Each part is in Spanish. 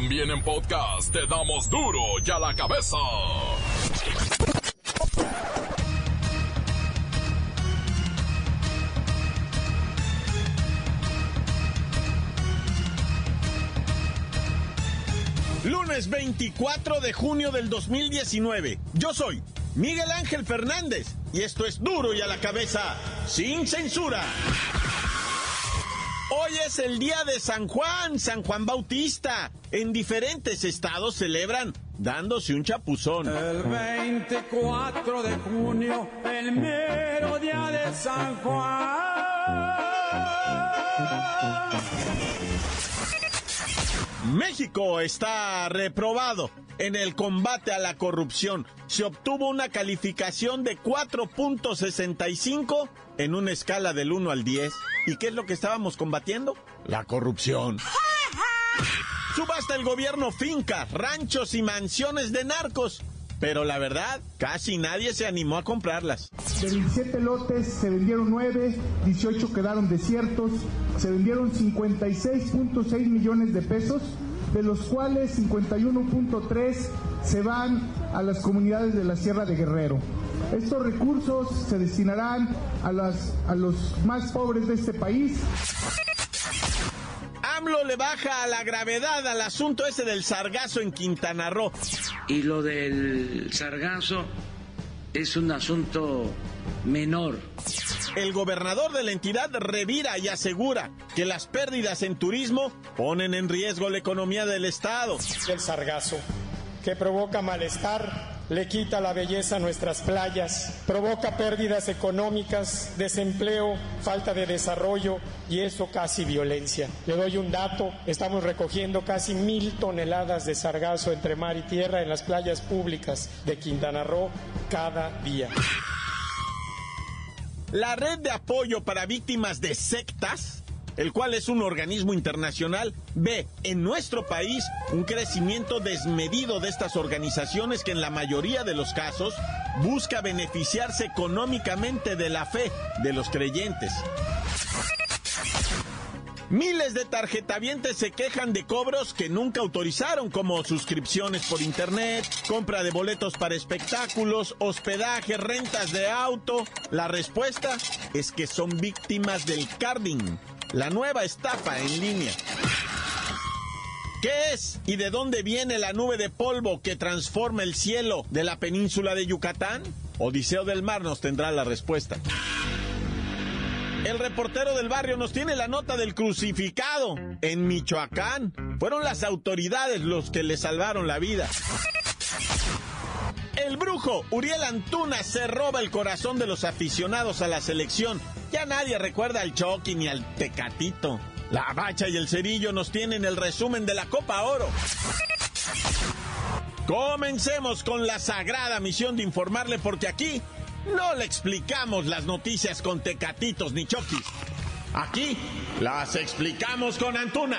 También en podcast te damos duro y a la cabeza. Lunes 24 de junio del 2019. Yo soy Miguel Ángel Fernández y esto es duro y a la cabeza, sin censura. Hoy es el día de San Juan, San Juan Bautista. En diferentes estados celebran dándose un chapuzón. El 24 de junio, el mero día de San Juan. México está reprobado en el combate a la corrupción. Se obtuvo una calificación de 4.65 en una escala del 1 al 10. ¿Y qué es lo que estábamos combatiendo? La corrupción. Subasta el gobierno fincas, ranchos y mansiones de narcos. Pero la verdad, casi nadie se animó a comprarlas. De 27 lotes se vendieron 9, 18 quedaron desiertos, se vendieron 56.6 millones de pesos, de los cuales 51.3 se van a las comunidades de la Sierra de Guerrero. Estos recursos se destinarán a, las, a los más pobres de este país. AMLO le baja a la gravedad al asunto ese del sargazo en Quintana Roo. Y lo del sargazo es un asunto menor. El gobernador de la entidad revira y asegura que las pérdidas en turismo ponen en riesgo la economía del estado. El sargazo, que provoca malestar, le quita la belleza a nuestras playas, provoca pérdidas económicas, desempleo, falta de desarrollo y eso casi violencia. Le doy un dato, estamos recogiendo casi mil toneladas de sargazo entre mar y tierra en las playas públicas de Quintana Roo cada día. La red de apoyo para víctimas de sectas, el cual es un organismo internacional, ve en nuestro país un crecimiento desmedido de estas organizaciones que en la mayoría de los casos busca beneficiarse económicamente de la fe de los creyentes. Miles de tarjetavientes se quejan de cobros que nunca autorizaron, como suscripciones por internet, compra de boletos para espectáculos, hospedaje, rentas de auto. La respuesta es que son víctimas del carding, la nueva estafa en línea. ¿Qué es y de dónde viene la nube de polvo que transforma el cielo de la península de Yucatán? Odiseo del Mar nos tendrá la respuesta. El reportero del barrio nos tiene la nota del crucificado. En Michoacán fueron las autoridades los que le salvaron la vida. El brujo Uriel Antuna se roba el corazón de los aficionados a la selección. Ya nadie recuerda al Chucky ni al Tecatito. La Bacha y el Cerillo nos tienen el resumen de la Copa Oro. Comencemos con la sagrada misión de informarle porque aquí no le explicamos las noticias con tecatitos ni choquis. Aquí las explicamos con Antuna.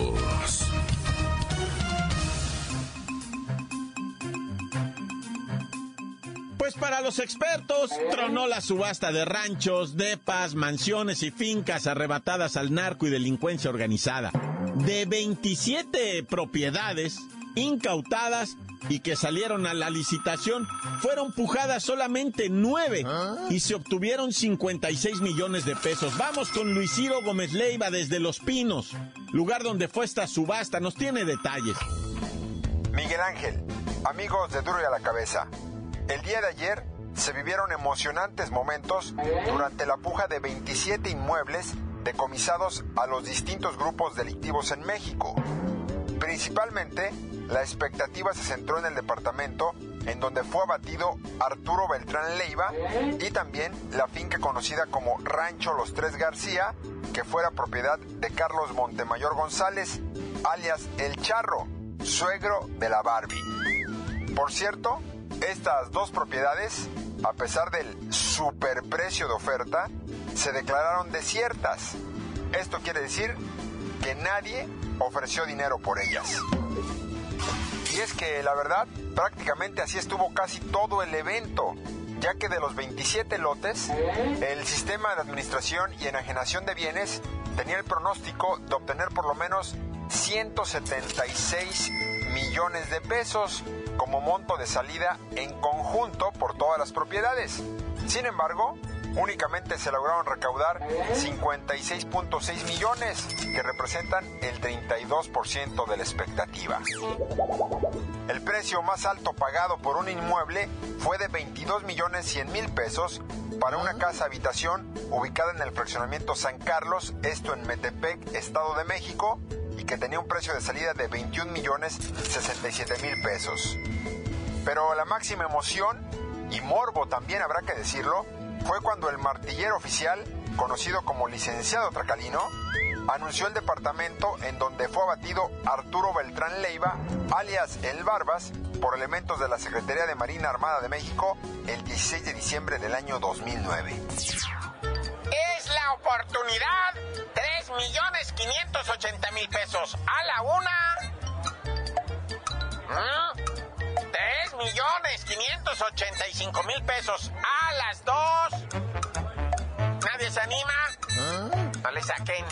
Pues para los expertos, tronó la subasta de ranchos, depas, mansiones y fincas arrebatadas al narco y delincuencia organizada. De 27 propiedades incautadas y que salieron a la licitación, fueron pujadas solamente nueve y se obtuvieron 56 millones de pesos. Vamos con Luis Ciro Gómez Leiva desde Los Pinos, lugar donde fue esta subasta. Nos tiene detalles. Miguel Ángel, amigos de Duro y a la Cabeza. El día de ayer se vivieron emocionantes momentos durante la puja de 27 inmuebles decomisados a los distintos grupos delictivos en México. Principalmente, la expectativa se centró en el departamento en donde fue abatido Arturo Beltrán Leiva y también la finca conocida como Rancho Los Tres García, que fuera propiedad de Carlos Montemayor González, alias El Charro, suegro de la Barbie. Por cierto, Estas dos propiedades, a pesar del superprecio de oferta, se declararon desiertas. Esto quiere decir que nadie ofreció dinero por ellas. Y es que la verdad, prácticamente así estuvo casi todo el evento, ya que de los 27 lotes, el sistema de administración y enajenación de bienes tenía el pronóstico de obtener por lo menos 176 millones de pesos como monto de salida en conjunto por todas las propiedades. Sin embargo, únicamente se lograron recaudar 56.6 millones, que representan el 32% de la expectativa. El precio más alto pagado por un inmueble fue de 22 millones 100 mil pesos para una casa habitación ubicada en el fraccionamiento San Carlos, esto en Metepec, Estado de México, que tenía un precio de salida de 21 millones 67 mil pesos. Pero la máxima emoción, y morbo también habrá que decirlo, fue cuando el martillero oficial, conocido como licenciado Tracalino, anunció el departamento en donde fue abatido Arturo Beltrán Leiva, alias El Barbas, por elementos de la Secretaría de Marina Armada de México el 16 de diciembre del año 2009. Oportunidad. 3 millones 580 mil pesos a la una. 3 millones 585 mil pesos a las dos. ¿Nadie se anima? No le saquen.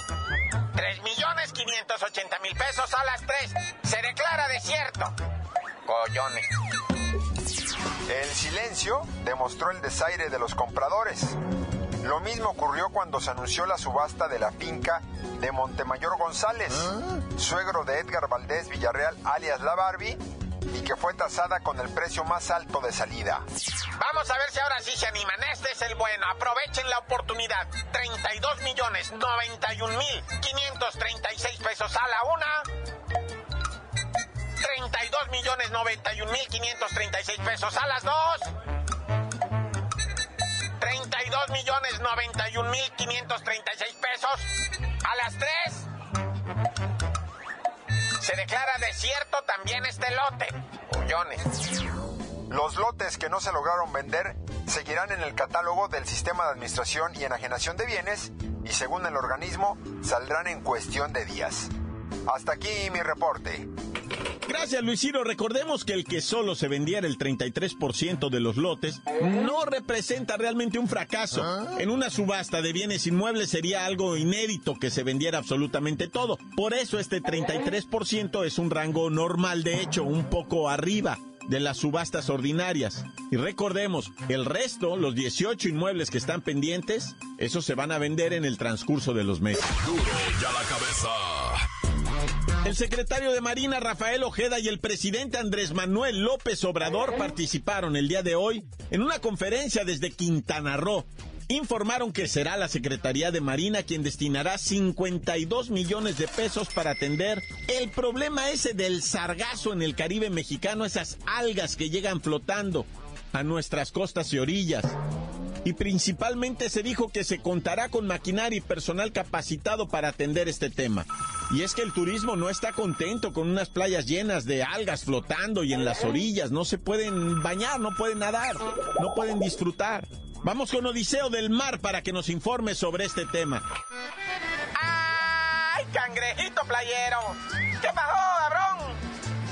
3 millones 580 mil pesos a las 3. Se declara desierto. Collones. El silencio demostró el desaire de los compradores. Lo mismo ocurrió cuando se anunció la subasta de la finca de Montemayor González, suegro de Edgar Valdés Villarreal alias La Barbie, y que fue tasada con el precio más alto de salida. Vamos a ver si ahora sí se animan. Este es el bueno. Aprovechen la oportunidad. 32 millones 91 mil 536 pesos a la una. 32 millones 91 mil 536 pesos a las dos. 32 millones 91 mil 536 pesos a las tres. Se declara desierto también este lote. Ullones. Los lotes que no se lograron vender seguirán en el catálogo del Sistema de Administración y Enajenación de Bienes y según el organismo saldrán en cuestión de días. Hasta aquí mi reporte. Gracias, Luis Ciro. Recordemos que el que solo se vendiera el 33% de los lotes no representa realmente un fracaso. En una subasta de bienes inmuebles sería algo inédito que se vendiera absolutamente todo. Por eso este 33% es un rango normal, de hecho, un poco arriba de las subastas ordinarias. Y recordemos, el resto, los 18 inmuebles que están pendientes, esos se van a vender en el transcurso de los meses. Duro ya la cabeza. El secretario de Marina Rafael Ojeda y el presidente Andrés Manuel López Obrador participaron el día de hoy en una conferencia desde Quintana Roo. Informaron que será la Secretaría de Marina quien destinará 52 millones de pesos para atender el problema ese del sargazo en el Caribe mexicano, esas algas que llegan flotando a nuestras costas y orillas y principalmente se dijo que se contará con maquinaria y personal capacitado para atender este tema. Y es que el turismo no está contento con unas playas llenas de algas flotando y en las orillas no se pueden bañar, no pueden nadar, no pueden disfrutar. Vamos con Odiseo del Mar para que nos informe sobre este tema. ¡Ay, cangrejito playero! ¿Qué pasó, cabrón?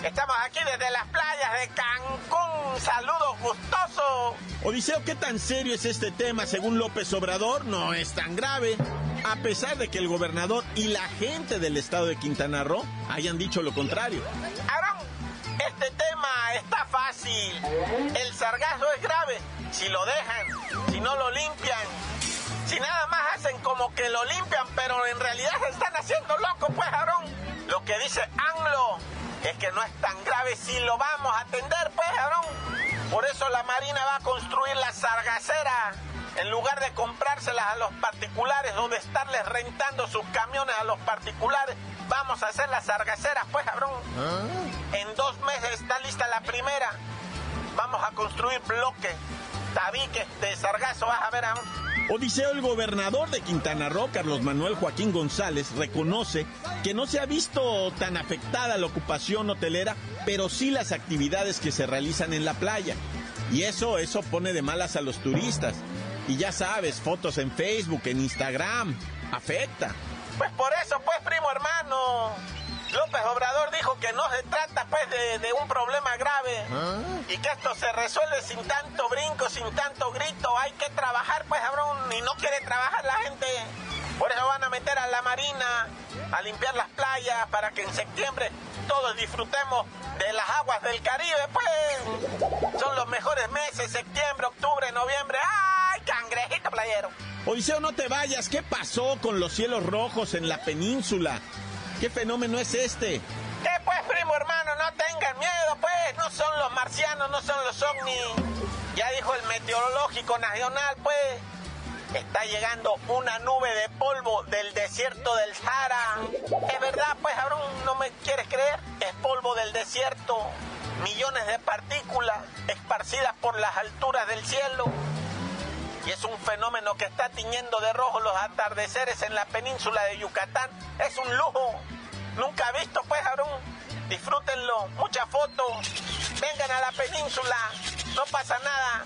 Estamos aquí desde las playas de Cancún. Saludos gustosos. Odiseo, ¿qué tan serio es este tema? Según López Obrador, no es tan grave. A pesar de que el gobernador y la gente del estado de Quintana Roo hayan dicho lo contrario. Cabrón, este tema está fácil. El sargazo es grave. Si lo dejan, si no lo limpian, si nada más hacen como que lo limpian, pero en realidad se están haciendo locos, pues, cabrón. Lo que dice ANGLO es que no es tan grave si lo vamos a atender, pues, cabrón. Por eso la Marina va a construir la sargacera. En lugar de comprárselas a los particulares o de estarles rentando sus camiones a los particulares, vamos a hacer las sargaceras, pues, cabrón. En dos meses está lista la primera. Vamos a construir bloques, tabiques de sargazo, vas a ver, cabrón. Odiseo, el gobernador de Quintana Roo, Carlos Manuel Joaquín González, reconoce que no se ha visto tan afectada la ocupación hotelera, pero sí las actividades que se realizan en la playa. Y eso, eso pone de malas a los turistas. Y ya sabes, fotos en Facebook, en Instagram, afecta. Pues por eso, pues, primo hermano. López Obrador dijo que no se trata pues de, un problema grave ¿Ah? y que esto se resuelve sin tanto brinco, sin tanto grito. Hay que trabajar pues, cabrón, y no quiere trabajar la gente. Por eso van a meter a la marina a limpiar las playas para que en septiembre todos disfrutemos de las aguas del Caribe, pues. Son los mejores meses, septiembre, octubre, noviembre. ¡Ay, cangrejito playero! Odiseo, no te vayas. ¿Qué pasó con los cielos rojos en la península? ¿Qué fenómeno es este? ¿Qué pues, primo hermano? No tengan miedo, pues. No son los marcianos, no son los ovnis. Ya dijo el meteorológico nacional, pues. Está llegando una nube de polvo del desierto del Sahara. Es verdad, pues, Abrón, ¿no me quieres creer? Es polvo del desierto. Millones de partículas esparcidas por las alturas del cielo. Y es un fenómeno que está tiñendo de rojo los atardeceres en la península de Yucatán. Es un lujo. Nunca visto, pues, Abrón. Disfrútenlo. Muchas fotos. Vengan a la península. No pasa nada.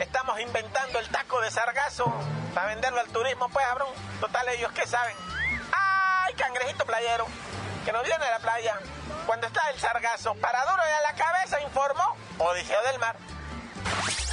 Estamos inventando el taco de sargazo para venderlo al turismo, pues, Abrón. Total, ellos que saben. ¡Ay, cangrejito playero! Que no viene a la playa. Cuando está el sargazo, para duro y a la cabeza, informó Odiseo del Mar.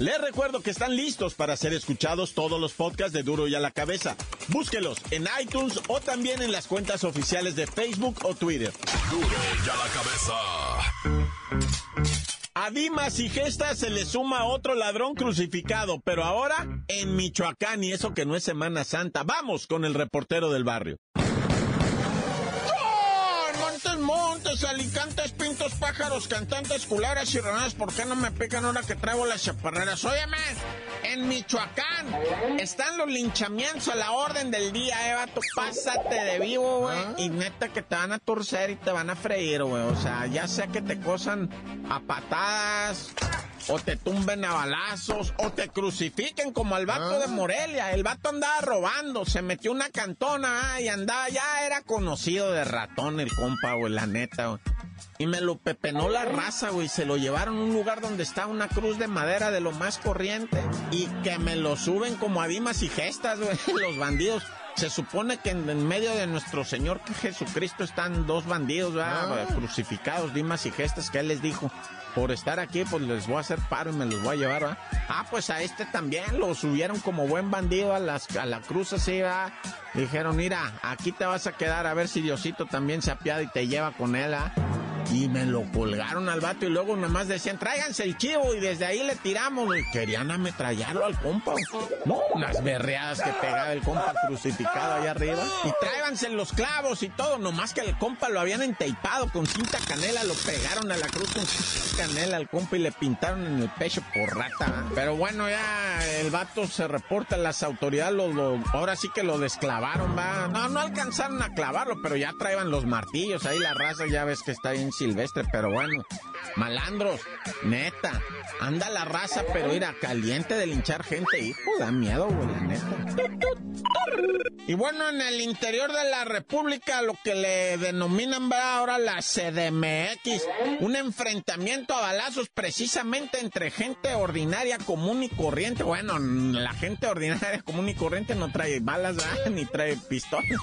Les recuerdo que están listos para ser escuchados todos los podcasts de Duro y a la Cabeza. Búsquelos en iTunes o también en las cuentas oficiales de Facebook o Twitter. Duro y a la Cabeza. A Dimas y Gesta se le suma otro ladrón crucificado, pero ahora en Michoacán y eso que no es Semana Santa. Vamos con el reportero del barrio. Montes, alicantes, pintos, pájaros, cantantes, culebras y ranadas, ¿por qué no me pican ahora que traigo las chaparreras? Óyeme, en Michoacán están los linchamientos a la orden del día, Eva, tú pásate de vivo, güey, ah. y neta que te van a torcer y te van a freír, güey, o sea, ya sea que te cosan a patadas o te tumben a balazos, o te crucifiquen como al vato de ah. Morelia. El vato andaba robando, se metió una cantona ah, y andaba, ya era conocido de ratón el compa, güey, la neta, güey. Y me lo pepenó la raza, güey. Se lo llevaron a un lugar donde está una cruz de madera de lo más corriente. Y que me lo suben como a dimas y gestas, güey, los bandidos. Se supone que en, medio de nuestro Señor Jesucristo están dos bandidos, ¿verdad? Ah. crucificados, dimas y gestas, que él les dijo por estar aquí, pues les voy a hacer paro y me los voy a llevar, ¿va? Ah, pues a este también lo subieron como buen bandido a, las, a la cruz así. Dijeron, mira, aquí te vas a quedar a ver si Diosito también se apiada y te lleva con él, ¿ah? Y me lo colgaron al vato y luego nomás decían, tráiganse el chivo y desde ahí le tiramos. Y querían ametrallarlo al compa. No, unas berreadas que pegaba el compa crucificado allá arriba. Y tráiganse los clavos y todo, nomás que el compa lo habían enteipado con cinta canela, lo pegaron a la cruz con cinta canela al compa y le pintaron en el pecho por rata. Pero bueno, ya el vato se reporta, las autoridades lo, ahora sí que lo desclavaron, va. No, no alcanzaron a clavarlo, pero ya traían los martillos ahí la raza, ya ves que está bien silvestre, pero bueno. Malandros, neta. Anda la raza, pero mira, caliente de linchar gente, hijo, da miedo, güey, la neta. Y bueno, en el interior de la República, lo que le denominan ahora la CDMX, un enfrentamiento a balazos precisamente entre gente ordinaria, común y corriente. Bueno, la gente ordinaria, común y corriente no trae balas, ni trae pistolas.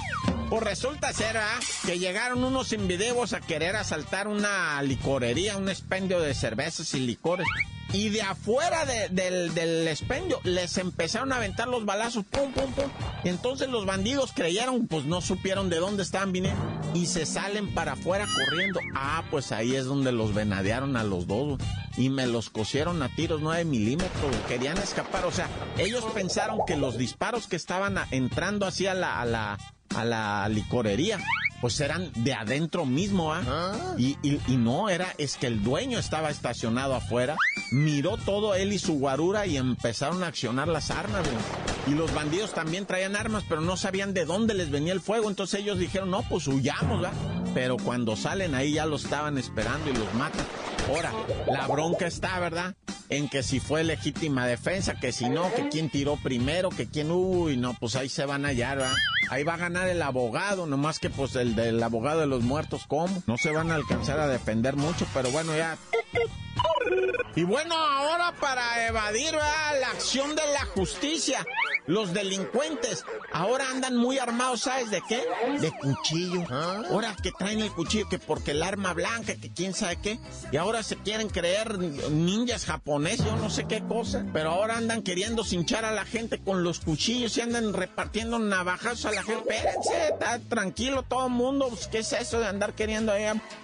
Pues resulta ser que llegaron unos invideos a querer asaltar una licorería, un expendio de cervezas y licores. Y de afuera del, del expendio les empezaron a aventar los balazos, pum, pum, pum. Y entonces los bandidos creyeron, pues no supieron de dónde estaban viniendo. Y se salen para afuera corriendo. Ah, pues ahí es donde los venadearon a los dos. Y me los cosieron a tiros 9 milímetros. Querían escapar. O sea, ellos pensaron que los disparos que estaban entrando así a la, a la, a la licorería pues eran de adentro mismo, ¿ah? ah. Y, y, no, era, es que el dueño estaba estacionado afuera, miró todo él y su guarura y empezaron a accionar las armas, Y los bandidos también traían armas, pero no sabían de dónde les venía el fuego. Entonces ellos dijeron, no, pues huyamos, ¿verdad? Pero cuando salen ahí ya los estaban esperando y los matan. Ahora, la bronca está, ¿verdad? En que si fue legítima defensa, que si no, que quién tiró primero, que quién, uy, no, pues ahí se van a hallar, ¿verdad? Ahí va a ganar el abogado, nomás que pues el del abogado de los muertos, ¿cómo? No se van a alcanzar a defender mucho, pero bueno, ya y bueno, ahora para evadir la acción de la justicia, los delincuentes ahora andan muy armados, ¿sabes de qué? De cuchillo. Ahora que traen el cuchillo, que porque el arma blanca, que quién sabe qué. Y ahora se quieren creer ninjas japoneses, yo no sé qué cosa. Pero ahora andan queriendo cinchar a la gente con los cuchillos y andan repartiendo navajas a la gente. Espérense, está tranquilo todo el mundo. Pues, ¿Qué es eso de andar queriendo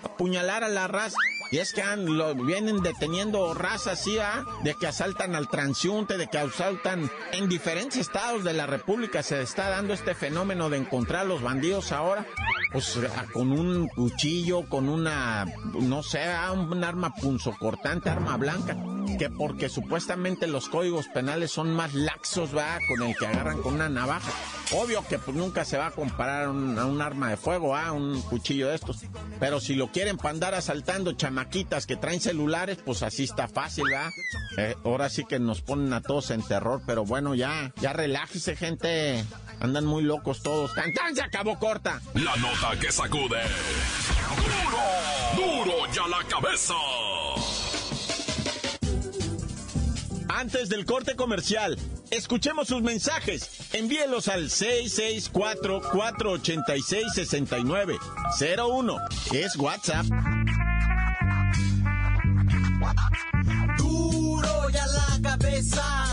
apuñalar a la raza? Y es que lo, vienen deteniendo razas así, ¿ah? De que asaltan al transiunte, de que asaltan en diferentes estados de la República. Se está dando este fenómeno de encontrar a los bandidos ahora. Pues con un cuchillo, con una, no sé, un arma punzocortante, arma blanca que porque supuestamente los códigos penales son más laxos, va, con el que agarran con una navaja. Obvio que pues, nunca se va a comparar a un, arma de fuego, a un cuchillo de estos. Pero si lo quieren para andar asaltando chamaquitas que traen celulares, pues así está fácil, ¿va? Eh, ahora sí que nos ponen a todos en terror, pero bueno, ya, ya relájese, gente. Andan muy locos todos. ¡Tan, Se acabó corta. La nota que sacude. ¡Duro! ¡Duro ya la cabeza! Antes del corte comercial, escuchemos sus mensajes. Envíelos al 664-486-6901. Es WhatsApp. Duro ya la cabeza,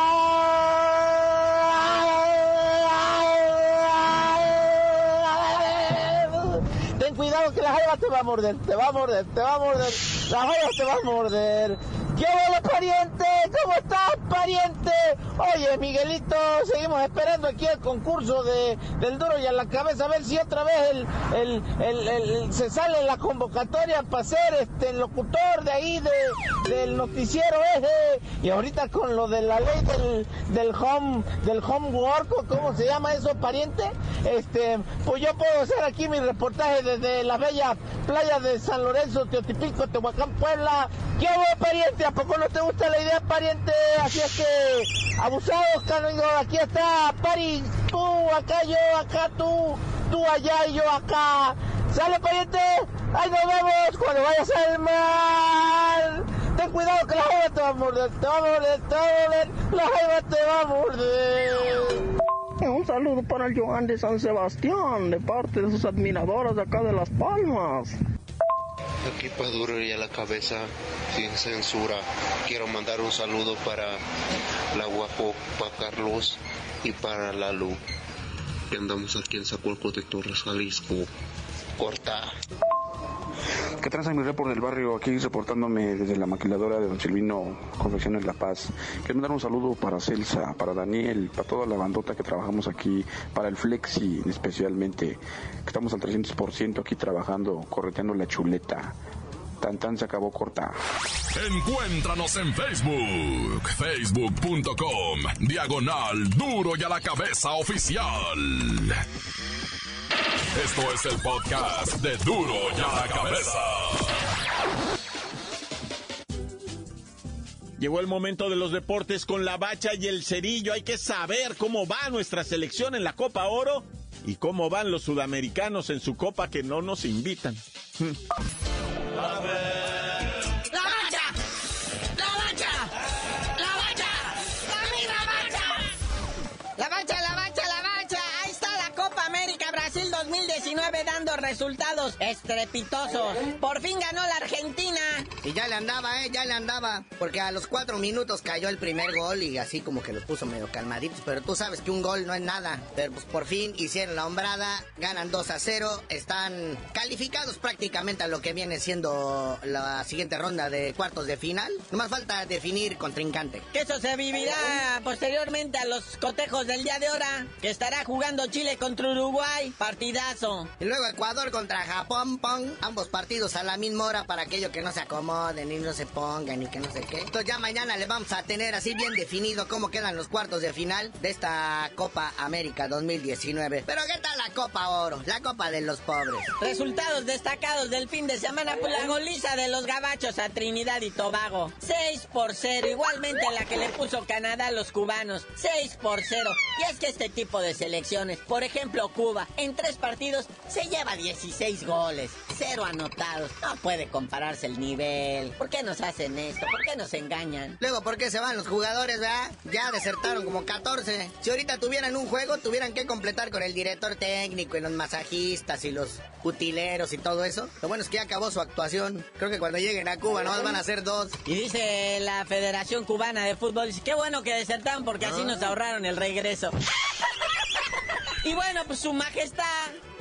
cuidado que la jaiba te va a morder, te va a morder, te va a morder, la jaiba te va a morder. ¿Qué hola pariente? ¿Cómo estás, pariente? Oye, Miguelito, seguimos esperando aquí el concurso de, del duro y a la cabeza, a ver si otra vez el, el, se sale la convocatoria para ser este, el locutor de ahí del noticiero ese. Y ahorita con lo de la ley del, del home, del homework, ¿cómo se llama eso, pariente? Este, pues yo puedo hacer aquí mi reportaje desde la bella playa de San Lorenzo, Teotipico, Tehuacán, Puebla. ¿Qué hago, pariente? ¿A poco no te gusta la idea, pariente? Así es que, abusados, canigo, aquí está, pari, tú, acá yo, acá tú, tú allá y yo acá. ¿Sale, pariente? ¡Ahí nos vemos cuando vayas al mar! Ten cuidado que la jaiba te va a morder, te va a morder, te va la jaiba te va a morder. Un saludo para el Joan de San Sebastián, de parte de sus admiradoras de acá de Las Palmas. Aquí para duro y a la cabeza, sin censura. Quiero mandar un saludo para la guapo, para Carlos y para la Lu. Que andamos aquí en Zacualco de Torres, Jalisco. Corta. ¿Qué transa mi report del barrio? Aquí reportándome desde la maquiladora de Don Silvino Confecciones La Paz. Quiero mandar un saludo para Celsa, para Daniel, para toda la bandota que trabajamos aquí, para el Flexi especialmente, que estamos al 300% aquí trabajando, correteando la chuleta. Tan se acabó corta. Encuéntranos en Facebook, facebook.com, diagonal duro y a la cabeza oficial. Esto es el podcast de Duro y a la Cabeza. Llegó el momento de los deportes con la bacha y el cerillo. Hay que saber cómo va nuestra selección en la Copa Oro y cómo van los sudamericanos en su copa que no nos invitan. Dando resultados estrepitosos. Por fin ganó la Argentina Y ya le andaba, ¿eh? Ya le andaba. Porque a los cuatro minutos cayó el primer gol y así como que los puso medio calmaditos. Pero tú sabes que un gol no es nada. Pero pues por fin hicieron la hombrada, ganan 2 a 0. Están calificados prácticamente a lo que viene siendo la siguiente ronda de cuartos de final. No más falta definir contrincante. Que eso se vivirá posteriormente a los cotejos del día de hora. Que estará jugando Chile contra Uruguay. Partidazo. Y luego Ecuador contra Japón, pong. Ambos partidos a la misma hora para aquellos que no se acomoden y no se pongan y que no sé qué. Entonces ya mañana le vamos a tener así bien definido cómo quedan los cuartos de final de esta Copa América 2019. Pero ¿qué tal la Copa Oro? La Copa de los pobres. Resultados destacados del fin de semana, pues la goliza de los gabachos a Trinidad y Tobago. 6 por 0, igualmente la que le puso Canadá a los cubanos. 6 por 0. Y es que este tipo de selecciones, por ejemplo Cuba, en tres partidos se lleva 16 goles, 0 anotados. No puede compararse el nivel. ¿Por qué nos hacen esto? ¿Por qué nos engañan? Luego, ¿por qué se van los jugadores, verdad? Ya desertaron como 14. Si ahorita tuvieran un juego, tuvieran que completar con el director técnico y los masajistas y los utileros y todo eso. Lo bueno es que ya acabó su actuación. Creo que cuando lleguen a Cuba no van a ser dos. Y dice la Federación Cubana de Fútbol, dice, qué bueno que desertaron porque así nos ahorraron el regreso. Y bueno, pues su majestad,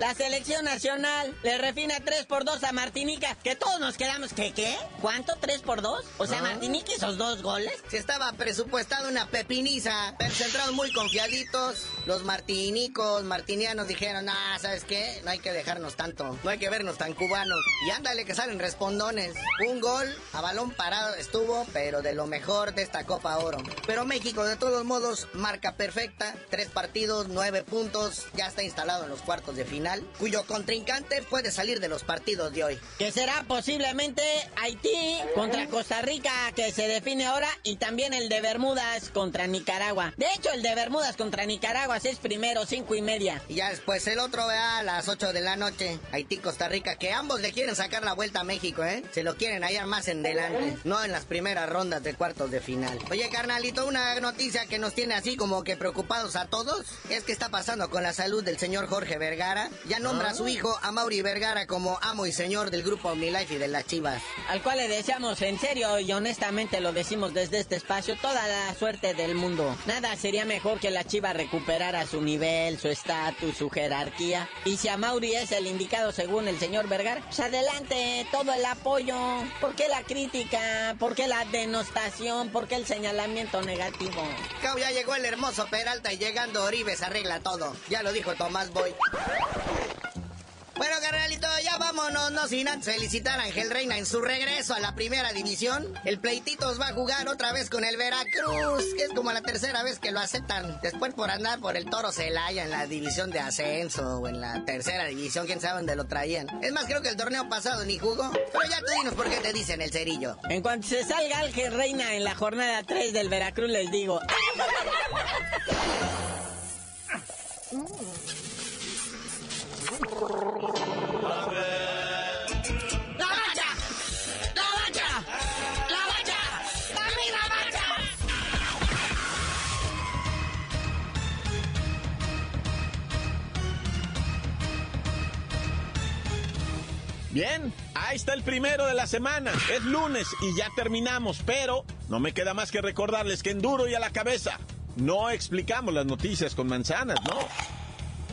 la selección nacional, le refina 3 por 2 a Martinica, que todos nos quedamos, ¿qué qué? ¿Cuánto? ¿3 por 2? O sea, Martinica esos dos goles. Se estaba presupuestado una pepiniza, pero se entraron muy confiaditos. Los martinicos, martinianos dijeron, ah, ¿sabes qué? No hay que dejarnos tanto, no hay que vernos tan cubanos. Y ándale que salen respondones. Un gol a balón parado estuvo, pero de lo mejor de esta Copa Oro. Pero México, de todos modos, marca perfecta, tres partidos, nueve puntos, ya está instalado en los cuartos de final, cuyo contrincante puede salir de los partidos de hoy. Que será posiblemente Haití contra Costa Rica, que se define ahora, y también el de Bermudas contra Nicaragua. De hecho, el de Bermudas contra Nicaragua es primero, cinco y media. Y ya después el otro, vea, a las 8 de la noche, Haití, Costa Rica, que ambos le quieren sacar la vuelta a México, ¿eh? Se lo quieren hallar más en delante, no en las primeras rondas de cuartos de final. Oye, carnalito, una noticia que nos tiene así como que preocupados a todos, es que está pasando con la salud del señor Jorge Vergara. Ya nombra a su hijo, a Mauri Vergara, como amo y señor del grupo OmniLife y de las Chivas. Al cual le deseamos en serio y honestamente lo decimos desde este espacio, toda la suerte del mundo. Nada sería mejor que la Chiva recuperara su nivel, su estatus, su jerarquía. Y si a Mauri es el indicado según el señor Vergara, pues adelante, todo el apoyo. ¿Por qué la crítica? ¿Por qué la denostación? ¿Por qué el señalamiento negativo? Cabo, ya llegó el hermoso Peralta y llegando Oribe se arregla todo. Ya lo dijo Tomás Boy. Bueno, carnalito, ya vámonos, no sin antes felicitar a Ángel Reina en su regreso a la primera división. El Pleititos va a jugar otra vez con el Veracruz, que es como la tercera vez que lo aceptan. Después por andar por el Toro Celaya en la división de ascenso o en la tercera división, quién sabe dónde lo traían. Es más, creo que el torneo pasado ni jugó. Pero ya tú dinos por qué te dicen el cerillo. En cuanto se salga Ángel Reina en la jornada 3 del Veracruz, les digo. Bien, ahí está el primero de la semana. Es lunes y ya terminamos, pero no me queda más que recordarles que en duro y a la cabeza no explicamos las noticias con manzanas, ¿no?